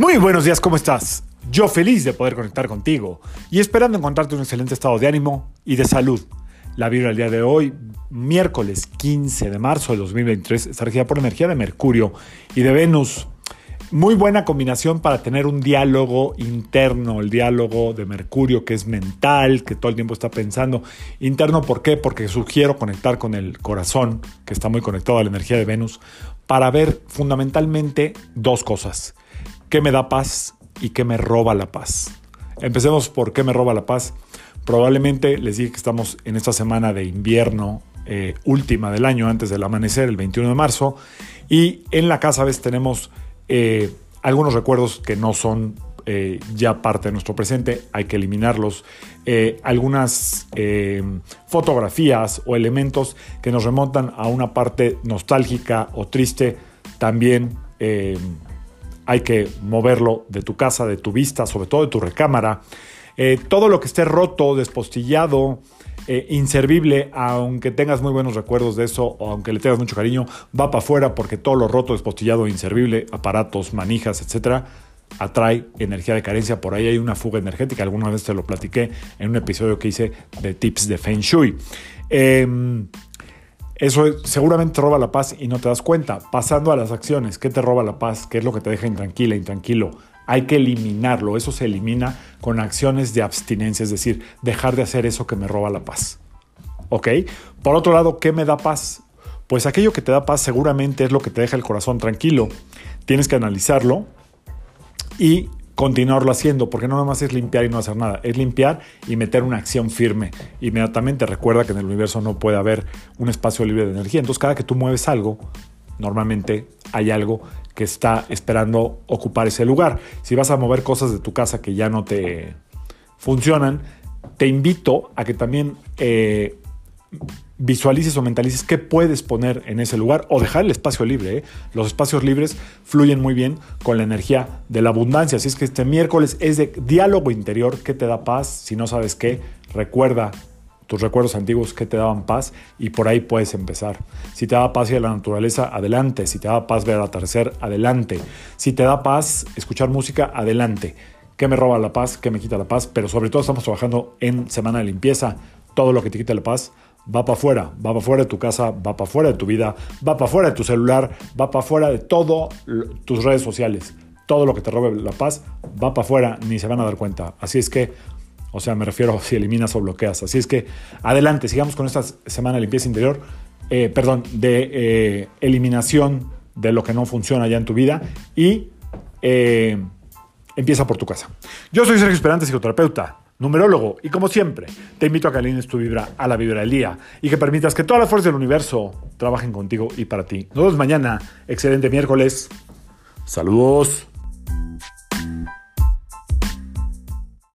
Muy buenos días, ¿cómo estás? Yo feliz de poder conectar contigo y esperando encontrarte un excelente estado de ánimo y de salud. La vibra del día de hoy, miércoles 15 de marzo de 2023, está regida por energía de Mercurio y de Venus. Muy buena combinación para tener un diálogo interno, el diálogo de Mercurio que es mental, que todo el tiempo está pensando. Interno, ¿por qué? Porque sugiero conectar con el corazón, que está muy conectado a la energía de Venus, para ver fundamentalmente dos cosas qué me da paz y qué me roba la paz. Empecemos por qué me roba la paz. Probablemente les dije que estamos en esta semana de invierno eh, última del año, antes del amanecer, el 21 de marzo, y en la casa a veces tenemos eh, algunos recuerdos que no son eh, ya parte de nuestro presente, hay que eliminarlos. algunas fotografías o elementos que nos remontan a una parte nostálgica o triste, también hay que moverlo de tu casa, de tu vista, sobre todo de tu recámara. Eh, todo lo que esté roto, despostillado, eh, inservible, aunque tengas muy buenos recuerdos de eso o aunque le tengas mucho cariño, va para afuera porque todo lo roto, despostillado, inservible, aparatos, manijas, etcétera, atrae energía de carencia. Por ahí hay una fuga energética. Alguna vez te lo platiqué en un episodio que hice de tips de Feng Shui. Em, eso seguramente te roba la paz y no te das cuenta. Pasando a las acciones, ¿qué te roba la paz? ¿Qué es lo que te deja intranquila, intranquilo? Hay que eliminarlo. Eso se elimina con acciones de abstinencia, es decir, dejar de hacer eso que me roba la paz. ¿Ok? Por otro lado, ¿qué me da paz? Pues aquello que te da paz seguramente es lo que te deja el corazón tranquilo. Tienes que analizarlo y continuarlo haciendo, porque no nada más es limpiar y no hacer nada, es limpiar y meter una acción firme. Inmediatamente recuerda que en el universo no puede haber un espacio libre de energía. Entonces cada que tú mueves algo, normalmente hay algo que está esperando ocupar ese lugar. Si vas a mover cosas de tu casa que ya no te funcionan, te invito a que también eh, visualices o mentalices qué puedes poner en ese lugar o dejar el espacio libre. ¿eh? Los espacios libres fluyen muy bien con la energía de la abundancia. Así es que este miércoles es de diálogo interior que te da paz. Si no sabes qué, recuerda tus recuerdos antiguos que te daban paz y por ahí puedes empezar. Si te da paz ir a la naturaleza, adelante. Si te da paz ver el atardecer, adelante. Si te da paz escuchar música, adelante. ¿Qué me roba la paz? ¿Qué me quita la paz? Pero sobre todo estamos trabajando en semana de limpieza. Todo lo que te quita la paz va para afuera, va para afuera de tu casa, va para afuera de tu vida, va para afuera de tu celular, va para afuera de todas tus redes sociales. Todo lo que te robe la paz va para afuera, ni se van a dar cuenta. Así es que, o sea, me refiero si eliminas o bloqueas. Así es que, adelante, sigamos con esta semana de limpieza interior, eh, perdón, de eh, eliminación de lo que no funciona ya en tu vida y eh, empieza por tu casa. Yo soy Sergio Esperante, psicoterapeuta numerólogo, y como siempre, te invito a que alines tu vibra a la vibra del día y que permitas que todas las fuerzas del universo trabajen contigo y para ti. Nos vemos mañana. Excelente miércoles. Saludos.